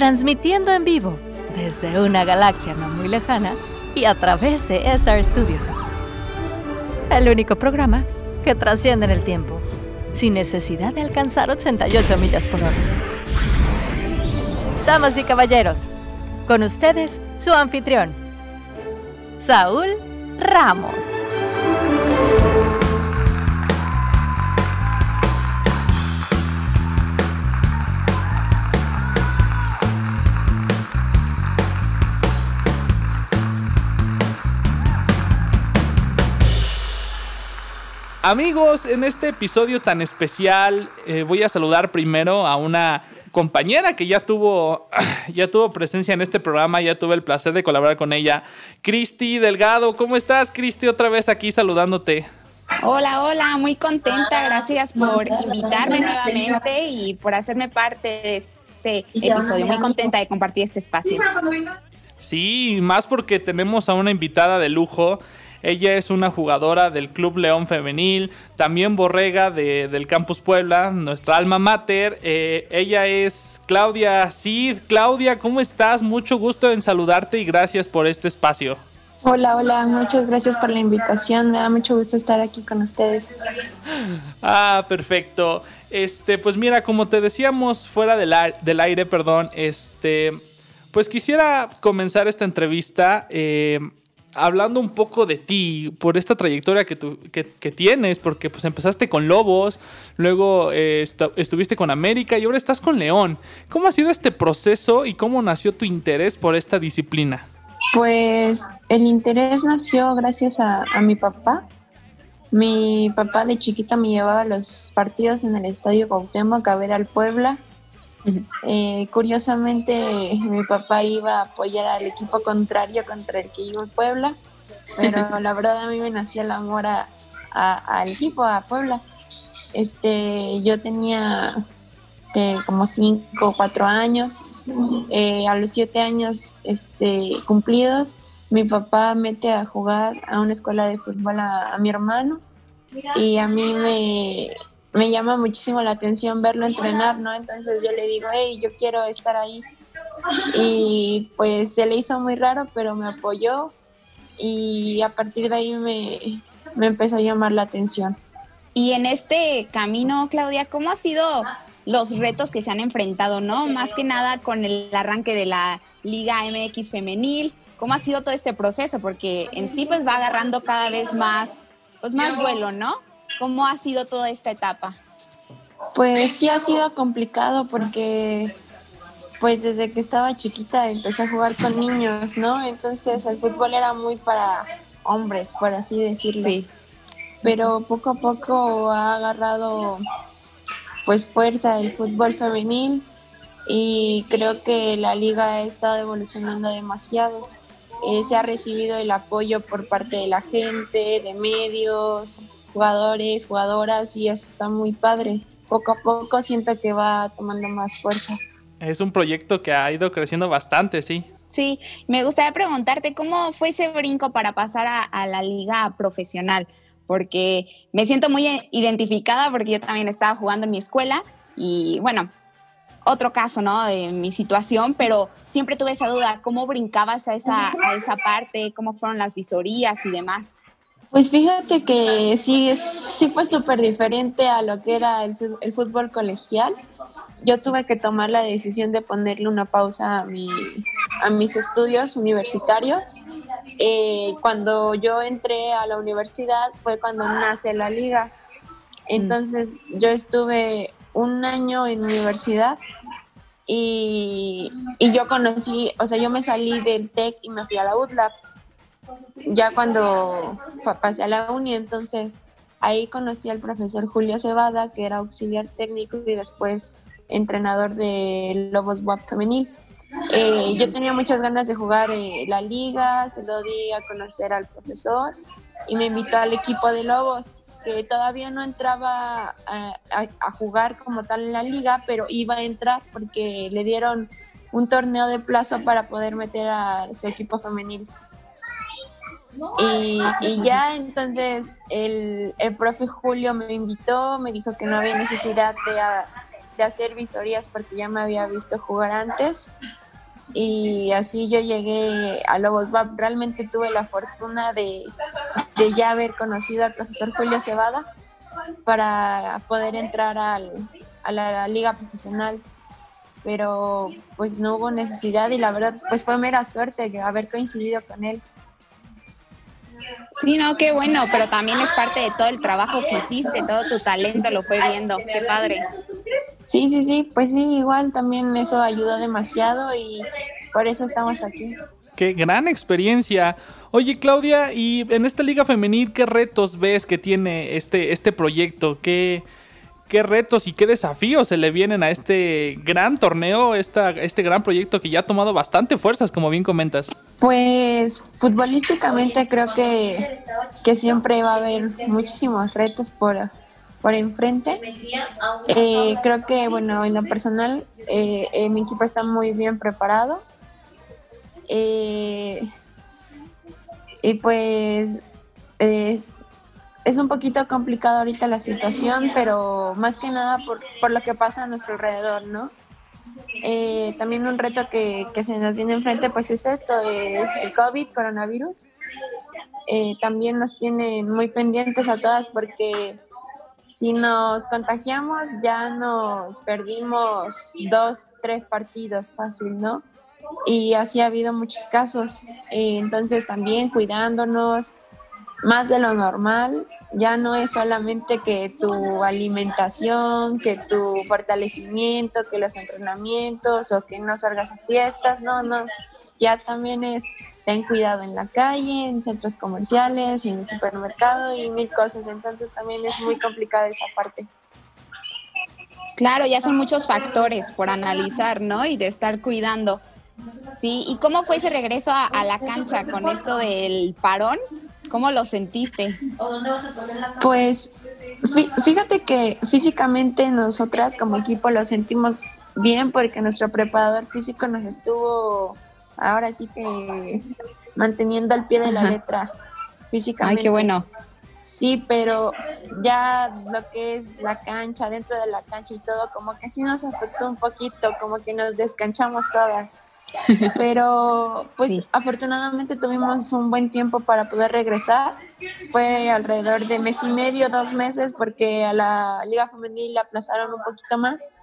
transmitiendo en vivo desde una galaxia no muy lejana y a través de SR Studios. El único programa que trasciende en el tiempo, sin necesidad de alcanzar 88 millas por hora. Damas y caballeros, con ustedes su anfitrión, Saúl Ramos. Amigos, en este episodio tan especial eh, voy a saludar primero a una compañera que ya tuvo, ya tuvo presencia en este programa, ya tuve el placer de colaborar con ella. Cristi Delgado, ¿cómo estás, Cristi? Otra vez aquí saludándote. Hola, hola, muy contenta. Gracias por invitarme nuevamente y por hacerme parte de este episodio. Muy contenta de compartir este espacio. Sí, más porque tenemos a una invitada de lujo. Ella es una jugadora del Club León Femenil, también borrega del Campus Puebla, nuestra alma mater. Eh, ella es Claudia Cid. Claudia, ¿cómo estás? Mucho gusto en saludarte y gracias por este espacio. Hola, hola, muchas gracias por la invitación. Me da mucho gusto estar aquí con ustedes. Ah, perfecto. Este, pues mira, como te decíamos fuera del, del aire, perdón, este, pues quisiera comenzar esta entrevista eh, hablando un poco de ti, por esta trayectoria que, tú, que, tienes, porque pues empezaste con Lobos, luego eh, estuviste con América y ahora estás con León. ¿Cómo ha sido este proceso y cómo nació tu interés por esta disciplina? Pues el interés nació gracias a, a mi papá. Mi papá de chiquita me llevaba a los partidos en el Estadio Cuauhtémoc a ver al Puebla eh, curiosamente, mi papá iba a apoyar al equipo contrario contra el que iba Puebla, pero la verdad a mí me nació el amor al equipo, a Puebla. Este, yo tenía como 5 o 4 años. Eh, a los 7 años este, cumplidos, mi papá mete a jugar a una escuela de fútbol a mi hermano y a mí me, me llama muchísimo la atención verlo entrenar, ¿no? Entonces yo le digo, hey, yo quiero estar ahí. Y pues se le hizo muy raro, pero me apoyó y a partir de ahí me, me empezó a llamar la atención. Y en este camino, Claudia, ¿cómo han sido los retos que se han enfrentado, no? Más que nada con el arranque de la Liga MX femenil, ¿cómo ha sido todo este proceso? Porque en sí pues va agarrando cada vez más, pues más vuelo, ¿no? ¿Cómo ha sido toda esta etapa? Pues sí ha sido complicado porque pues desde que estaba chiquita empecé a jugar con niños, ¿no? Entonces el fútbol era muy para hombres, por así decirlo. Sí. Pero poco a poco ha agarrado pues fuerza el fútbol femenil y creo que la liga ha estado evolucionando demasiado. Eh, se ha recibido el apoyo por parte de la gente, de medios, jugadores, jugadoras y eso está muy padre. Poco a poco siento que va tomando más fuerza. Es un proyecto que ha ido creciendo bastante, sí. Sí, me gustaría preguntarte cómo fue ese brinco para pasar a, la liga profesional, porque me siento muy identificada porque yo también estaba jugando en mi escuela y bueno, otro caso, ¿no? De mi situación, pero siempre tuve esa duda, ¿cómo brincabas a esa, a esa parte? ¿Cómo fueron las visorías y demás? Pues fíjate que sí, sí fue súper diferente a lo que era el, fútbol colegial. Yo tuve que tomar la decisión de ponerle una pausa a, mi, a mis estudios universitarios. Eh, cuando yo entré a la universidad fue cuando nace la liga. Entonces yo estuve un año en universidad y, y yo conocí, o sea, yo me salí del TEC y me fui a la UTLAP ya cuando pasé a la uni, entonces ahí conocí al profesor Julio Cebada, que era auxiliar técnico y después entrenador de Lobos WAP femenil. Eh, yo tenía muchas ganas de jugar eh, la liga, se lo di a conocer al profesor y me invitó al equipo de Lobos, que todavía no entraba a, a, jugar como tal en la liga, pero iba a entrar porque le dieron un torneo de plazo para poder meter a su equipo femenil. Y, ya entonces el, el, profe Julio me invitó, me dijo que no había necesidad de hacer visorías porque ya me había visto jugar antes. Y así yo llegué a Lobos Realmente tuve la fortuna de, de, ya haber conocido al profesor Julio Cebada para poder entrar al, a la liga profesional, pero pues no hubo necesidad y la verdad pues fue mera suerte haber coincidido con él. Sí, no, qué bueno, pero también es parte de todo el trabajo que hiciste, todo tu talento lo fue viendo, qué padre. Sí, sí, sí, pues sí, igual también eso ayuda demasiado y por eso estamos aquí. Qué gran experiencia. Oye, Claudia, y en esta liga femenil, ¿qué retos ves que tiene este, este proyecto? ¿Qué, ¿Qué retos y qué desafíos se le vienen a este gran torneo, esta, este gran proyecto que ya ha tomado bastante fuerzas, como bien comentas? Pues futbolísticamente creo que, que siempre va a haber muchísimos retos por, por enfrente. Eh, creo que, bueno, en lo personal, eh, eh, mi equipo está muy bien preparado. y pues es, es, un poquito complicado ahorita la situación, pero más que nada por, por lo que pasa a nuestro alrededor, ¿no? también un reto que, que, se nos viene enfrente pues es esto, el COVID, coronavirus. también nos tienen muy pendientes a todas porque si nos contagiamos ya nos perdimos dos, tres partidos fácil, ¿no? Y así ha habido muchos casos. entonces también cuidándonos más de lo normal, ya no es solamente que tu alimentación, que tu fortalecimiento, que los entrenamientos o que no salgas a fiestas, no, no, ya también es ten cuidado en la calle, en centros comerciales, en el supermercado y mil cosas. Entonces también es muy complicada esa parte. Claro, ya son muchos factores por analizar, ¿no? Y de estar cuidando. Sí, ¿y cómo fue ese regreso a, la cancha con esto del parón? ¿Cómo lo sentiste? Pues fíjate que físicamente nosotras como equipo lo sentimos bien porque nuestro preparador físico nos estuvo ahora sí que manteniendo al pie de la letra físicamente. Ay, qué bueno. Sí, pero ya lo que es la cancha, dentro de la cancha y todo, como que sí nos afectó un poquito, como que nos descanchamos todas. Pero pues afortunadamente tuvimos un buen tiempo para poder regresar. Fue alrededor de mes y medio, dos meses, porque a la liga femenil la aplazaron un poquito más.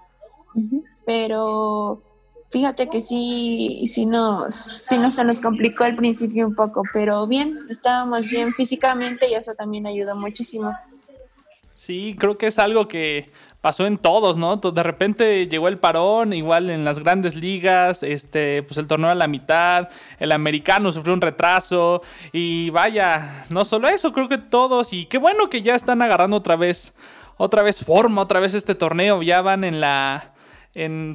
Pero Fíjate que sí, sí nos, sí nos se nos complicó al principio un poco, pero bien, estábamos bien físicamente y eso también ayudó muchísimo. Sí, creo que es algo que pasó en todos, ¿no? De repente llegó el parón, igual en las grandes ligas, este, pues el torneo a la mitad, el americano sufrió un retraso y vaya, no solo eso, creo que todos y qué bueno que ya están agarrando otra vez, otra vez forma, otra vez este torneo, ya van en la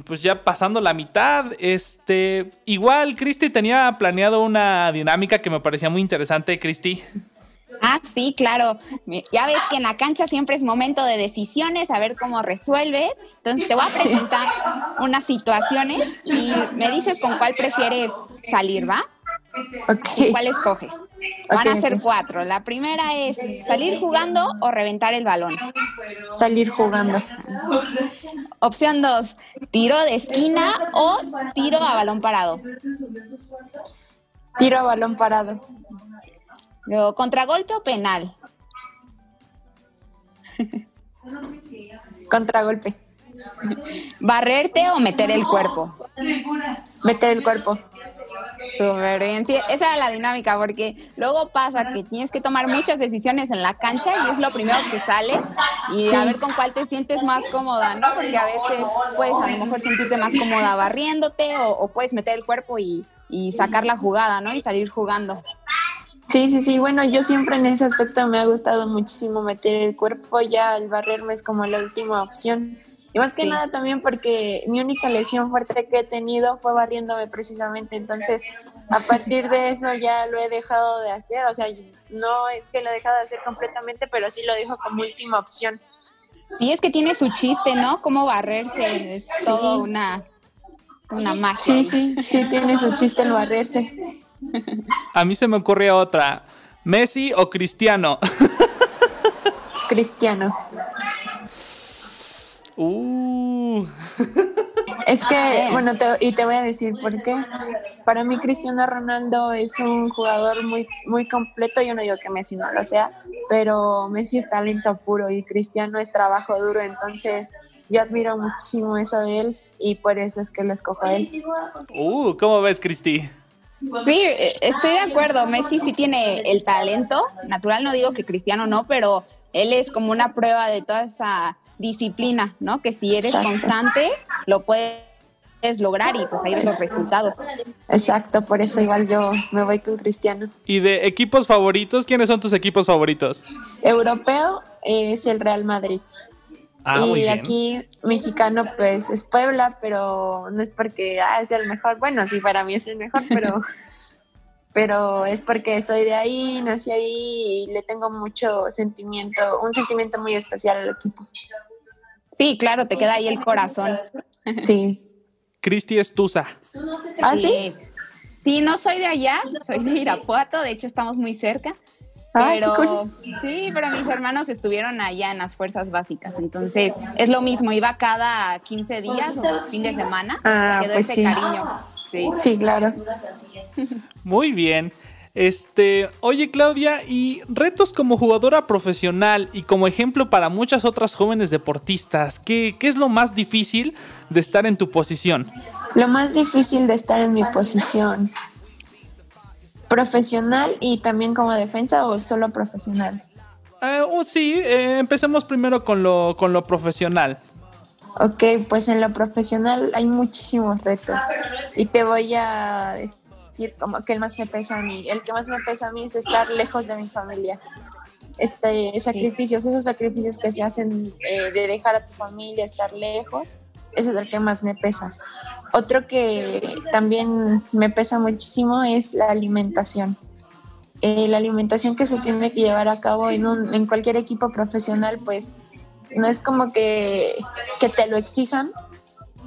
pues ya pasando la mitad. Este, igual, Cristi tenía planeado una dinámica que me parecía muy interesante, Cristi. Ah, sí, claro. Ya ves que en la cancha siempre es momento de decisiones, a ver cómo resuelves. Entonces te voy a presentar unas situaciones y me dices con cuál prefieres salir, ¿va? Okay. ¿Cuál escoges? Van a ser cuatro. La primera es salir jugando o reventar el balón. Salir jugando. Opción dos, tiro de esquina o tiro a balón parado. Tiro a balón parado. Luego, contragolpe o penal. Contragolpe. Barrerte o meter el cuerpo. Meter el cuerpo. Súper bien, sí, esa era la dinámica, porque luego pasa que tienes que tomar muchas decisiones en la cancha y es lo primero que sale y a ver con cuál te sientes más cómoda, ¿no? Porque a veces puedes a lo mejor sentirte más cómoda barriéndote o, puedes meter el cuerpo y, y sacar la jugada, ¿no? Y salir jugando. Sí, sí, sí. Bueno, yo siempre en ese aspecto me ha gustado muchísimo meter el cuerpo. Ya el barrerme es como la última opción. Y más que nada también porque mi única lesión fuerte que he tenido fue barriéndome precisamente. Entonces, a partir de eso ya lo he dejado de hacer. O sea, no es que lo he dejado de hacer completamente, pero sí lo dejo como última opción. Sí, es que tiene su chiste, ¿no? Cómo barrerse. Es todo una, una magia. Sí, sí, sí, tiene su chiste el barrerse. A mí se me ocurre otra. ¿Messi o Cristiano? Cristiano. Uh, Es que, bueno, y te voy a decir por qué. Para mí Cristiano Ronaldo es un jugador muy, muy completo. Yo no digo que Messi no lo sea, pero Messi es talento puro y Cristiano es trabajo duro. Entonces, yo admiro muchísimo eso de él y por eso es que lo escojo a él. Uh, ¿cómo ves, Cristi? Sí, eh, estoy de acuerdo. Messi sí tiene el talento natural, no digo que Cristiano no, pero él es como una prueba de toda esa disciplina, ¿no? Que si eres constante, lo puedes lograr y pues ahí ves los resultados. Exacto, por eso igual yo me voy con Cristiano. ¿Y de equipos favoritos? ¿Quiénes son tus equipos favoritos? Europeo es el Real Madrid. Ah, y aquí mexicano pues es Puebla, pero no es porque ah, es el mejor. Bueno, sí, para mí es el mejor, pero, pero es porque soy de ahí, nací ahí y le tengo mucho sentimiento, un sentimiento muy especial al equipo. Sí, claro, te queda ahí el corazón. Sí. Cristi Estusa. ¿Ah, sí? Sí, no soy de allá, soy de Irapuato, de hecho estamos muy cerca. Pero sí, pero mis hermanos estuvieron allá en las fuerzas básicas, entonces es lo mismo, iba cada 15 días o fin de semana, ah, quedó pues ese cariño. Sí. sí, claro. Muy bien. Este, oye Claudia, y retos como jugadora profesional y como ejemplo para muchas otras jóvenes deportistas, ¿qué, ¿qué, es lo más difícil de estar en tu posición? Lo más difícil de estar en mi posición, profesional y también como defensa o solo profesional. Eh, oh, sí, eh, empecemos primero con lo, con lo profesional. Ok, pues en lo profesional hay muchísimos retos y te voy a decir como que el más me pesa a mí. El que más me pesa a mí es estar lejos de mi familia. Este, sacrificios, esos sacrificios que se hacen eh, de dejar a tu familia, estar lejos, ese es el que más me pesa. Otro que también me pesa muchísimo es la alimentación. Eh, la alimentación que se tiene que llevar a cabo en, un, en cualquier equipo profesional, pues no es como que, que te lo exijan,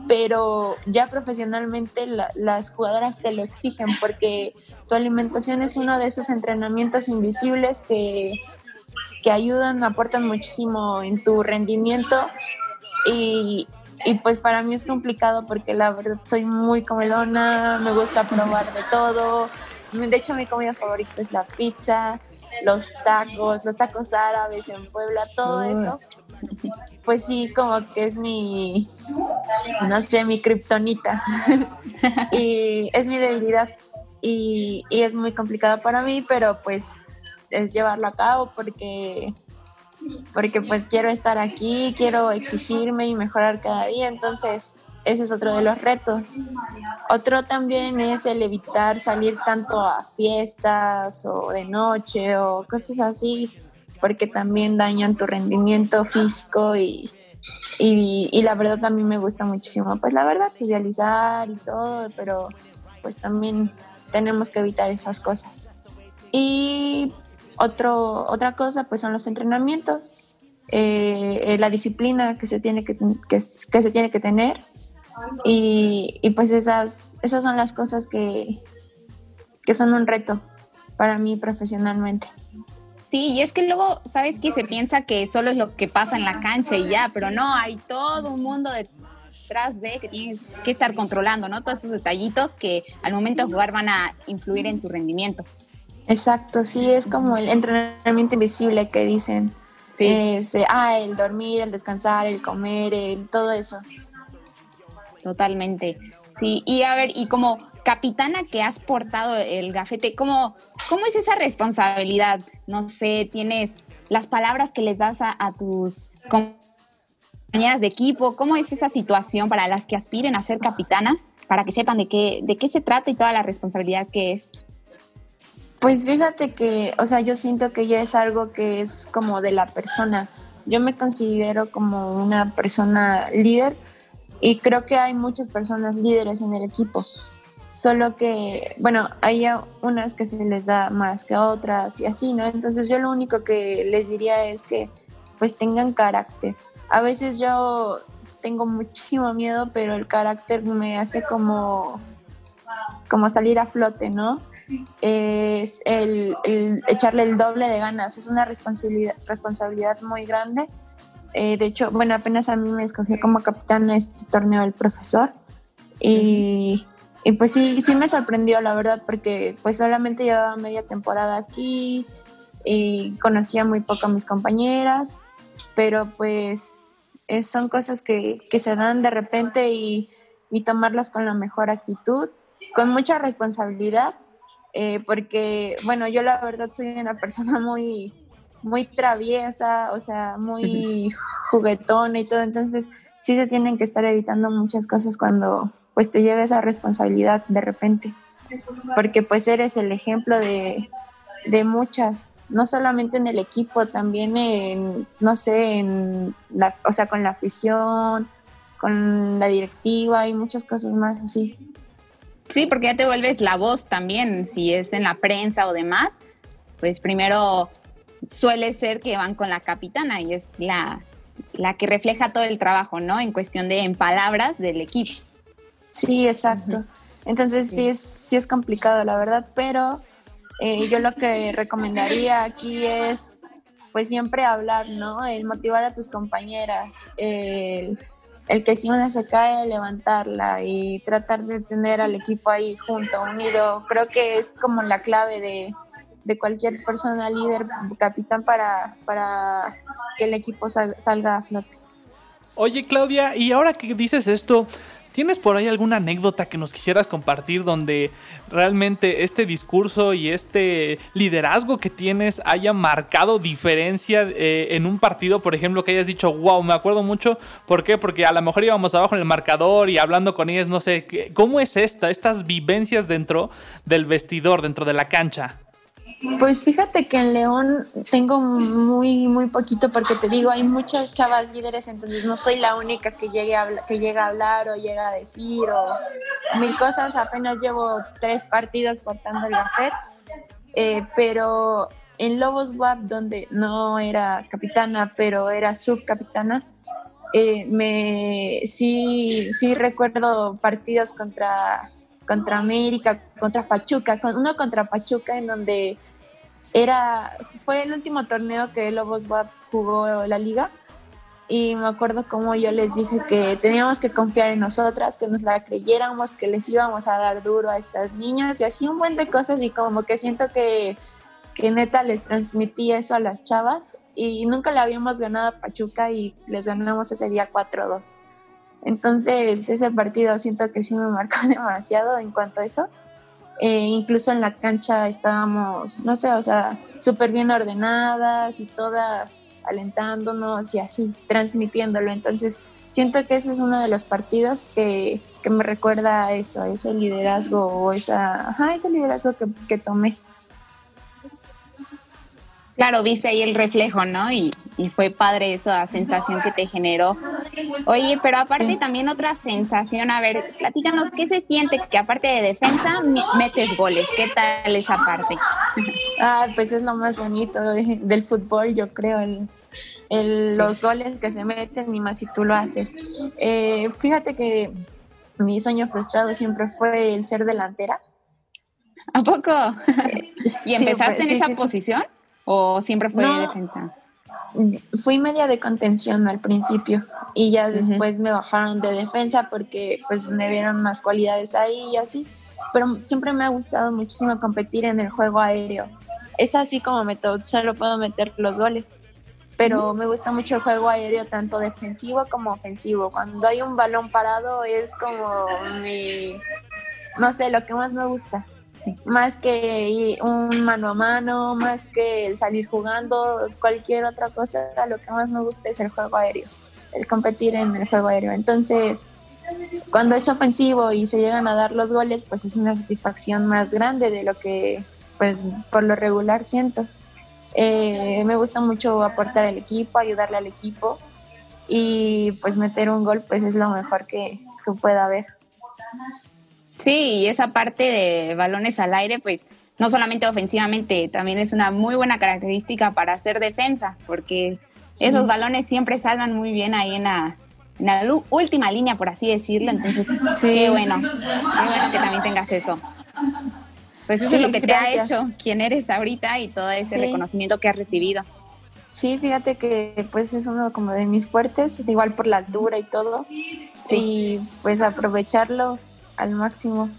pero ya profesionalmente las jugadoras te lo exigen porque tu alimentación es uno de esos entrenamientos invisibles que, que ayudan, aportan muchísimo en tu rendimiento y, y pues para mí es complicado porque la verdad soy muy comelona, me gusta probar de todo. De hecho mi comida favorita es la pizza, los tacos, los tacos árabes en Puebla, todo eso pues sí, como que es mi, no sé, mi kriptonita. y es mi debilidad. Y, y, es muy complicado para mí, pero pues es llevarlo a cabo porque, porque pues quiero estar aquí, quiero exigirme y mejorar cada día. Entonces, ese es otro de los retos. Otro también es el evitar salir tanto a fiestas o de noche o cosas así porque también dañan tu rendimiento físico y, y, la verdad también me gusta muchísimo, pues la verdad, socializar y todo, pero pues también tenemos que evitar esas cosas. Y otro, otra cosa pues son los entrenamientos, eh, eh, la disciplina que se tiene que, que, se tiene que tener y, y, pues esas, esas son las cosas que, que son un reto para mí profesionalmente. Sí, y es que luego, ¿sabes que Se piensa que solo es lo que pasa en la cancha y ya, pero no, hay todo un mundo detrás de que tienes que estar controlando, ¿no? Todos esos detallitos que al momento de jugar van a influir en tu rendimiento. Exacto, sí, es como el entrenamiento invisible que dicen. Sí. Eh, ah, el dormir, el descansar, el comer, el, todo eso. Totalmente. Sí, y a ver, y como capitana que has portado el gafete, ¿cómo, cómo es esa responsabilidad? No sé, tienes las palabras que les das a, tus compañeras de equipo, ¿cómo es esa situación para las que aspiren a ser capitanas, para que sepan de qué, de qué se trata y toda la responsabilidad que es? Pues fíjate que, o sea, yo siento que ya es algo que es como de la persona. Yo me considero como una persona líder y creo que hay muchas personas líderes en el equipo solo que, bueno, hay unas que se les da más que otras y así, ¿no? Entonces yo lo único que les diría es que pues tengan carácter. A veces yo tengo muchísimo miedo, pero el carácter me hace como, como salir a flote, ¿no? Es el, echarle el doble de ganas, es una responsabilidad, responsabilidad muy grande. Eh, de hecho, bueno, apenas a mí me escogió como capitán este torneo el profesor. Y, y, pues sí, sí me sorprendió, la verdad, porque pues solamente llevaba media temporada aquí y conocía muy poco a mis compañeras, pero pues son cosas que, que, se dan de repente y, y, tomarlas con la mejor actitud, con mucha responsabilidad, eh, porque bueno, yo la verdad soy una persona muy muy traviesa, o sea, muy juguetona y todo, entonces sí se tienen que estar evitando muchas cosas cuando pues te llega esa responsabilidad de repente, porque pues eres el ejemplo de, de muchas, no solamente en el equipo, también en, no sé, en la, o sea, con la afición, con la directiva y muchas cosas más así. Sí, porque ya te vuelves la voz también, si es en la prensa o demás, pues primero suele ser que van con la capitana y es la, la que refleja todo el trabajo, ¿no? En cuestión de en palabras del equipo. Sí, exacto. Entonces sí. es, sí es complicado, la verdad, pero eh, yo lo que recomendaría aquí es pues siempre hablar, ¿no? El motivar a tus compañeras, el, el, que si una se cae, levantarla y tratar de tener al equipo ahí junto, unido. Creo que es como la clave de, de cualquier persona líder, capitán, para, para que el equipo salga a flote. Oye, Claudia, y ahora que dices esto, ¿Tienes por ahí alguna anécdota que nos quisieras compartir donde realmente este discurso y este liderazgo que tienes haya marcado diferencia eh, en un partido, por ejemplo, que hayas dicho, wow, me acuerdo mucho? ¿Por qué? Porque a lo mejor íbamos abajo en el marcador y hablando con ellas, no sé, ¿cómo es esta, estas vivencias dentro del vestidor, dentro de la cancha? Pues fíjate que en León tengo muy, muy poquito porque te digo, hay muchas chavas líderes, entonces no soy la única que, llegue a, que llega a hablar o llega a decir o mil cosas. Apenas llevo tres partidos portando el gafet, eh, pero en Lobos WAP, donde no era capitana, pero era subcapitana, eh, me, sí, sí recuerdo partidos contra contra América, contra Pachuca, uno contra Pachuca en donde era, fue el último torneo que Lobos WAP jugó la liga y me acuerdo como yo les dije que teníamos que confiar en nosotras, que nos la creyéramos, que les íbamos a dar duro a estas niñas y así un buen de cosas y como que siento que, que neta les transmití eso a las chavas y nunca le habíamos ganado a Pachuca y les ganamos ese día 4-2. Entonces ese partido siento que sí me marcó demasiado en cuanto a eso. Eh, incluso en la cancha estábamos, no sé, o sea, súper bien ordenadas y todas alentándonos y así, transmitiéndolo. Entonces siento que ese es uno de los partidos que, que me recuerda a eso, a ese liderazgo o esa, ajá, ese liderazgo que, que tomé. Claro, viste ahí el reflejo, ¿no? Y, fue padre esa sensación que te generó. Oye, pero aparte también otra sensación, a ver, platícanos, ¿qué se siente que aparte de defensa metes goles? ¿Qué tal esa parte? Ah, pues es lo más bonito del fútbol, yo creo, el, los goles que se meten y más si tú lo haces. Eh, fíjate que mi sueño frustrado siempre fue el ser delantera. ¿A poco? ¿Y empezaste en esa posición? ¿O siempre fue defensa? Fui media de contención al principio y ya después me bajaron de defensa porque pues me vieron más cualidades ahí y así. Pero siempre me ha gustado muchísimo competir en el juego aéreo. Es así como meto, solo puedo meter los goles. Pero me gusta mucho el juego aéreo, tanto defensivo como ofensivo. Cuando hay un balón parado es como mi, no sé, lo que más me gusta. Más que un mano a mano, más que el salir jugando, cualquier otra cosa, lo que más me gusta es el juego aéreo, el competir en el juego aéreo. Entonces, cuando es ofensivo y se llegan a dar los goles, pues es una satisfacción más grande de lo que, pues, por lo regular siento. Eh, me gusta mucho aportar al equipo, ayudarle al equipo y pues meter un gol, pues es lo mejor que, que pueda haber. Sí, y esa parte de balones al aire, pues no solamente ofensivamente, también es una muy buena característica para hacer defensa, porque esos balones siempre salvan muy bien ahí en la, última línea, por así decirlo. Entonces, qué bueno, qué bueno que también tengas eso. Pues eso es lo que te ha hecho, quién eres ahorita y todo ese reconocimiento que has recibido. Sí, fíjate que pues es uno como de mis fuertes, igual por la altura y todo. y pues aprovecharlo al máximo.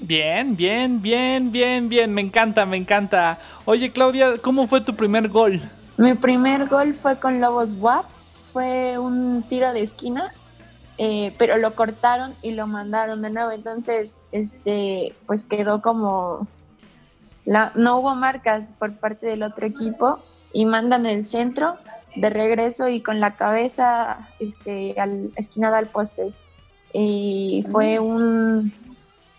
Bien, bien, bien, bien, bien, me encanta, me encanta. Oye Claudia, ¿cómo fue tu primer gol? Mi primer gol fue con Lobos WAP, fue un tiro de esquina, eh, pero lo cortaron y lo mandaron de nuevo, entonces, este, pues quedó como, la, no hubo marcas por parte del otro equipo y mandan el centro de regreso y con la cabeza este, al, esquinada al poste. Y fue un,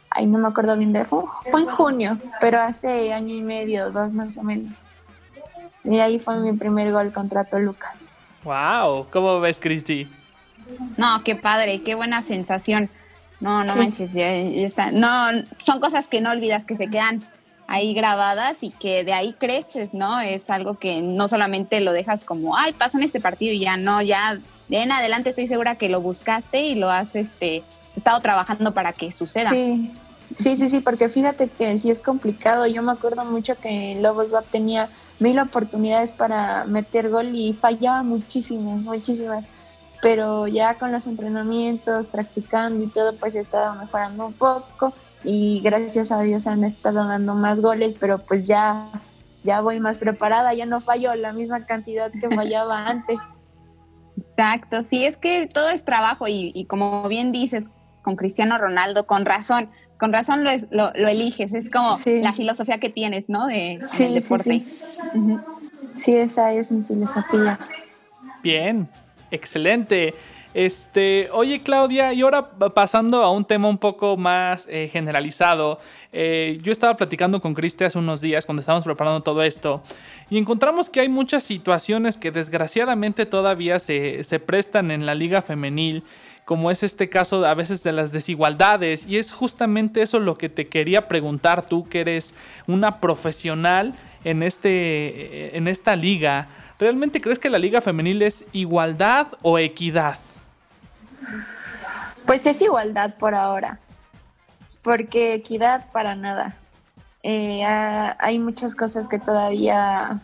ay, no me acuerdo bien de, fue, fue en junio, pero hace año y medio, dos más o menos. Y ahí fue mi primer gol contra Toluca. Wow, ¿cómo ves, Cristi? No, qué padre, qué buena sensación. No, no manches, ya, está. No, son cosas que no olvidas, que se quedan ahí grabadas y que de ahí creces, ¿no? Es algo que no solamente lo dejas como, ay, pasó en este partido y ya no, ya de en adelante estoy segura que lo buscaste y lo has este, estado trabajando para que suceda. Sí, sí, sí, sí, porque fíjate que sí es complicado. Yo me acuerdo mucho que Lobos WAP tenía mil oportunidades para meter gol y fallaba muchísimas, muchísimas. Pero ya con los entrenamientos, practicando y todo, pues he estado mejorando un poco y gracias a Dios han estado dando más goles, pero pues ya, ya voy más preparada, ya no fallo la misma cantidad que fallaba antes. Exacto, sí, es que todo es trabajo y, como bien dices, con Cristiano Ronaldo, con razón, con razón lo, lo, eliges, es como la filosofía que tienes, ¿no? De, del deporte. sí, esa es mi filosofía. Bien, excelente. Este, oye Claudia, y ahora pasando a un tema un poco más eh, generalizado, eh, yo estaba platicando con Cristi hace unos días cuando estábamos preparando todo esto y encontramos que hay muchas situaciones que desgraciadamente todavía se, se prestan en la liga femenil como es este caso a veces de las desigualdades y es justamente eso lo que te quería preguntar tú que eres una profesional en, este, en esta liga. ¿Realmente crees que la liga femenil es igualdad o equidad? Pues es igualdad por ahora, porque equidad para nada. Eh, hay muchas cosas que todavía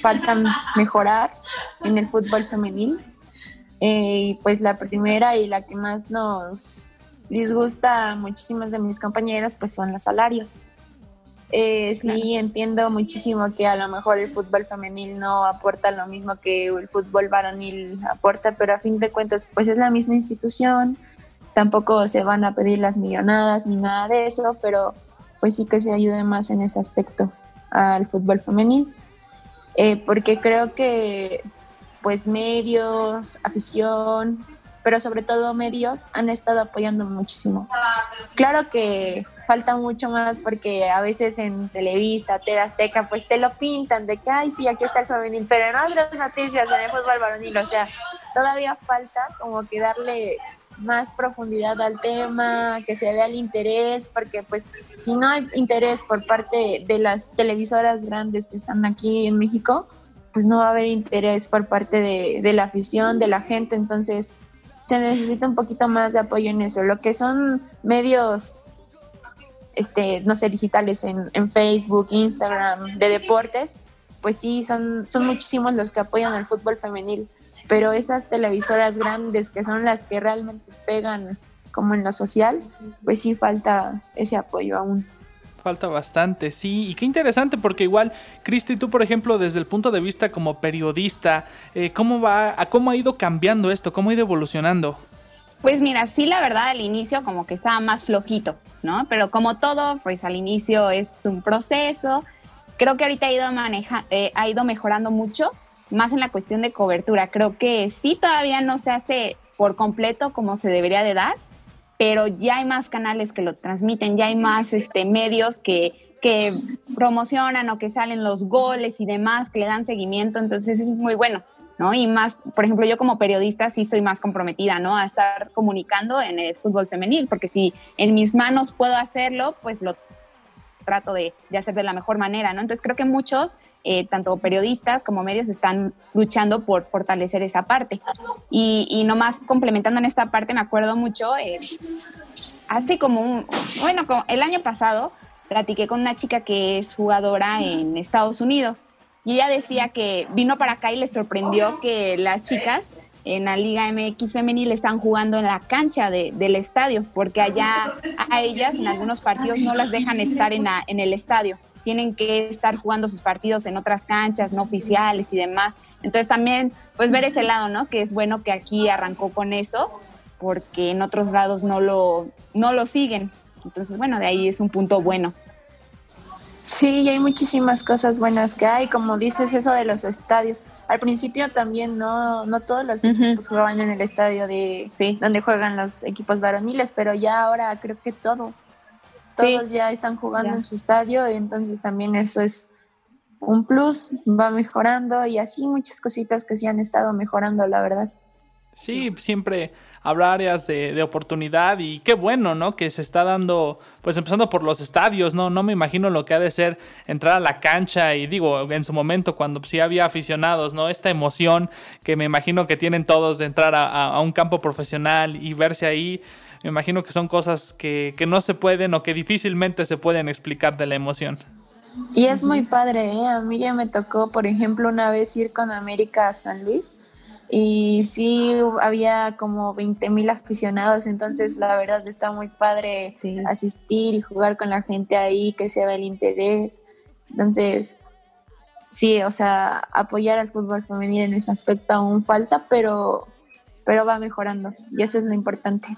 faltan mejorar en el fútbol femenil. Eh, pues la primera y la que más nos disgusta a muchísimas de mis compañeras pues son los salarios. Eh, sí, entiendo muchísimo que a lo mejor el fútbol femenil no aporta lo mismo que el fútbol varonil aporta, pero a fin de cuentas, pues es la misma institución, tampoco se van a pedir las millonadas ni nada de eso, pero pues sí que se ayude más en ese aspecto al fútbol femenil, eh, porque creo que pues medios, afición, pero sobre todo medios han estado apoyando muchísimo. Claro que falta mucho más porque a veces en Televisa, TV Azteca, pues te lo pintan de que, ay, sí, aquí está el femenil, pero en otras noticias en el fútbol varonil, o sea, todavía falta como que darle más profundidad al tema, que se vea el interés, porque pues si no hay interés por parte de las televisoras grandes que están aquí en México, pues no va a haber interés por parte de, de la afición, de la gente, entonces se necesita un poquito más de apoyo en eso. Lo que son medios, este, no sé, digitales en, en Facebook, Instagram, de deportes, pues sí, son, son muchísimos los que apoyan el fútbol femenil, pero esas televisoras grandes que son las que realmente pegan como en lo social, pues sí falta ese apoyo aún. Falta bastante, sí. Y qué interesante, porque igual, Cristi, tú, por ejemplo, desde el punto de vista como periodista, eh, ¿cómo va, cómo ha ido cambiando esto? ¿Cómo ha ido evolucionando? Pues mira, sí, la verdad, al inicio como que estaba más flojito, ¿no? Pero como todo, pues al inicio es un proceso. Creo que ahorita ha ido, maneja, eh, ha ido mejorando mucho, más en la cuestión de cobertura. Creo que sí todavía no se hace por completo como se debería de dar, pero ya hay más canales que lo transmiten, ya hay más este, medios que, que promocionan o que salen los goles y demás, que le dan seguimiento, entonces eso es muy bueno. ¿no? Y más, por ejemplo, yo como periodista sí estoy más comprometida, ¿no? A estar comunicando en el fútbol femenil, porque si en mis manos puedo hacerlo, pues lo trato de, hacer de la mejor manera, ¿no? Entonces creo que muchos eh, tanto periodistas como medios están luchando por fortalecer esa parte. Y, y nomás complementando en esta parte, me acuerdo mucho, eh, hace como un, bueno, el año pasado platiqué con una chica que es jugadora en Estados Unidos y ella decía que vino para acá y le sorprendió que las chicas en la Liga MX femenil están jugando en la cancha del estadio, porque allá a ellas en algunos partidos no las dejan estar en, en el estadio, tienen que estar jugando sus partidos en otras canchas no oficiales y demás. Entonces también, pues ver ese lado, ¿no? Que es bueno que aquí arrancó con eso, porque en otros lados no lo, no lo siguen. Entonces, bueno, de ahí es un punto bueno. Sí, hay muchísimas cosas buenas que hay, como dices eso de los estadios. Al principio también no, no todos los equipos jugaban en el estadio de donde juegan los equipos varoniles, pero ya ahora creo que todos, todos ya están jugando en su estadio, entonces también eso es un plus, va mejorando y así muchas cositas que sí han estado mejorando, la verdad. Sí, siempre habrá áreas de, oportunidad y qué bueno, ¿no? Que se está dando, pues empezando por los estadios, ¿no? No me imagino lo que ha de ser entrar a la cancha y digo, en su momento cuando sí había aficionados, ¿no? Esta emoción que me imagino que tienen todos de entrar a, un campo profesional y verse ahí. Me imagino que son cosas que, que no se pueden o que difícilmente se pueden explicar de la emoción. Y es muy padre, ¿eh? A mí ya me tocó, por ejemplo, una vez ir con América a San Luis y sí había como 20 mil aficionados, entonces la verdad está muy padre asistir y jugar con la gente ahí, que se vea el interés. Entonces, sí, o sea, apoyar al fútbol femenil en ese aspecto aún falta, pero, pero va mejorando y eso es lo importante.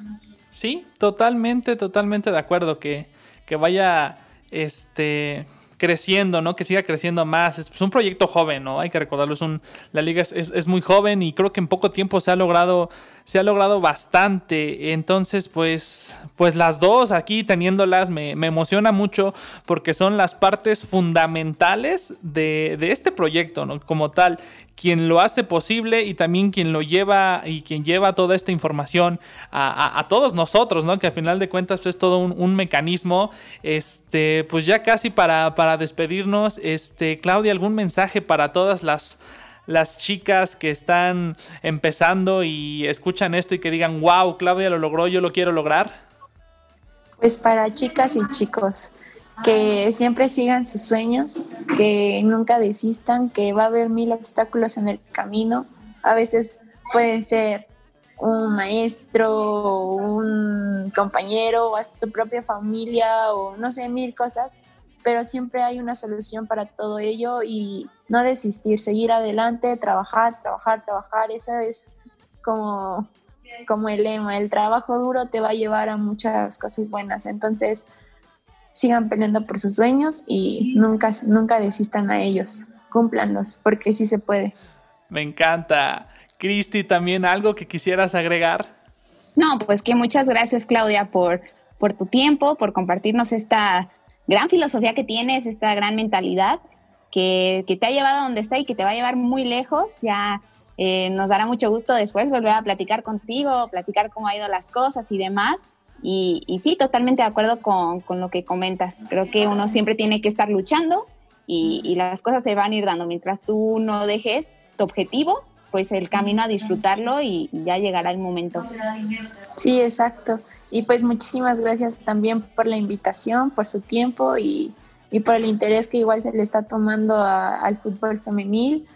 Sí, totalmente, totalmente de acuerdo que, que vaya este creciendo, ¿no? Que siga creciendo más. Es, un proyecto joven, ¿no? Hay que recordarlo. Es un, la liga es, es, muy joven y creo que en poco tiempo se ha logrado, se ha logrado bastante. Entonces, pues, pues las dos aquí teniéndolas me, me emociona mucho porque son las partes fundamentales de, de este proyecto, ¿no? Como tal quien lo hace posible y también quien lo lleva y quien lleva toda esta información a, todos nosotros, ¿no? Que al final de cuentas pues, es todo un, mecanismo. Este, pues ya casi para, para despedirnos, este, Claudia, ¿algún mensaje para todas las las chicas que están empezando y escuchan esto y que digan, wow, Claudia lo logró, yo lo quiero lograr? Pues para chicas y chicos, que siempre sigan sus sueños, que nunca desistan, que va a haber mil obstáculos en el camino. A veces pueden ser un maestro, un compañero, hasta tu propia familia, o no sé, mil cosas, pero siempre hay una solución para todo ello y no desistir, seguir adelante, trabajar, trabajar, trabajar. Esa es como, como el lema, el trabajo duro te va a llevar a muchas cosas buenas. Entonces, sigan peleando por sus sueños y nunca, nunca desistan a ellos. Cúmplanlos, porque sí se puede. Me encanta. Cristi, ¿también algo que quisieras agregar? No, pues que muchas gracias, Claudia, por, por tu tiempo, por compartirnos esta gran filosofía que tienes, esta gran mentalidad que, te ha llevado a donde está y que te va a llevar muy lejos. Ya eh, nos dará mucho gusto después volver a platicar contigo, platicar cómo ha ido las cosas y demás. Y, sí, totalmente de acuerdo con, lo que comentas. Creo que uno siempre tiene que estar luchando y, las cosas se van a ir dando. Mientras tú no dejes tu objetivo, pues el camino a disfrutarlo y ya llegará el momento. Sí, exacto. Y pues muchísimas gracias también por la invitación, por su tiempo y, por el interés que igual se le está tomando al fútbol femenil.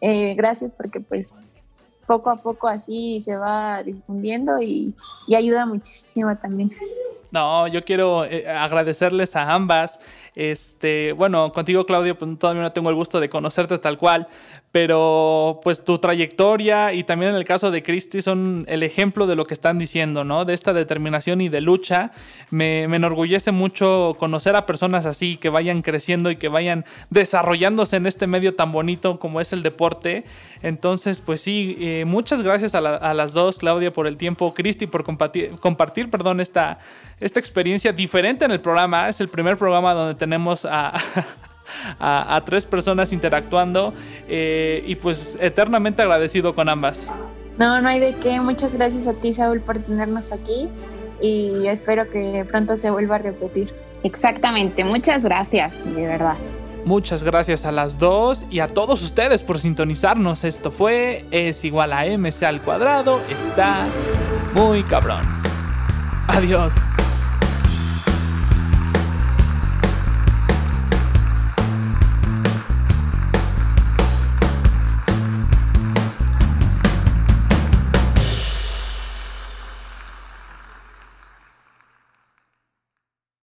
Eh, gracias porque pues poco a poco así se va difundiendo y, y ayuda muchísimo también. No, yo quiero eh, agradecerles a ambas. Este, bueno, contigo, Claudio, pues todavía no tengo el gusto de conocerte tal cual, pero pues tu trayectoria y también en el caso de Christy son el ejemplo de lo que están diciendo, ¿no? De esta determinación y de lucha. Me, enorgullece mucho conocer a personas así, que vayan creciendo y que vayan desarrollándose en este medio tan bonito como es el deporte. Entonces, pues sí, eh, muchas gracias a, las dos, Claudia, por el tiempo, Christy, por compartir, compartir perdón, esta, esta experiencia diferente en el programa. Es el primer programa donde tenemos a... a, tres personas interactuando eh, y pues eternamente agradecido con ambas. No, no hay de qué. Muchas gracias a ti, Saúl, por tenernos aquí y espero que pronto se vuelva a repetir. Exactamente, muchas gracias, de verdad. Muchas gracias a las dos y a todos ustedes por sintonizarnos. Esto fue es igual a MC al cuadrado. Está muy cabrón. Adiós.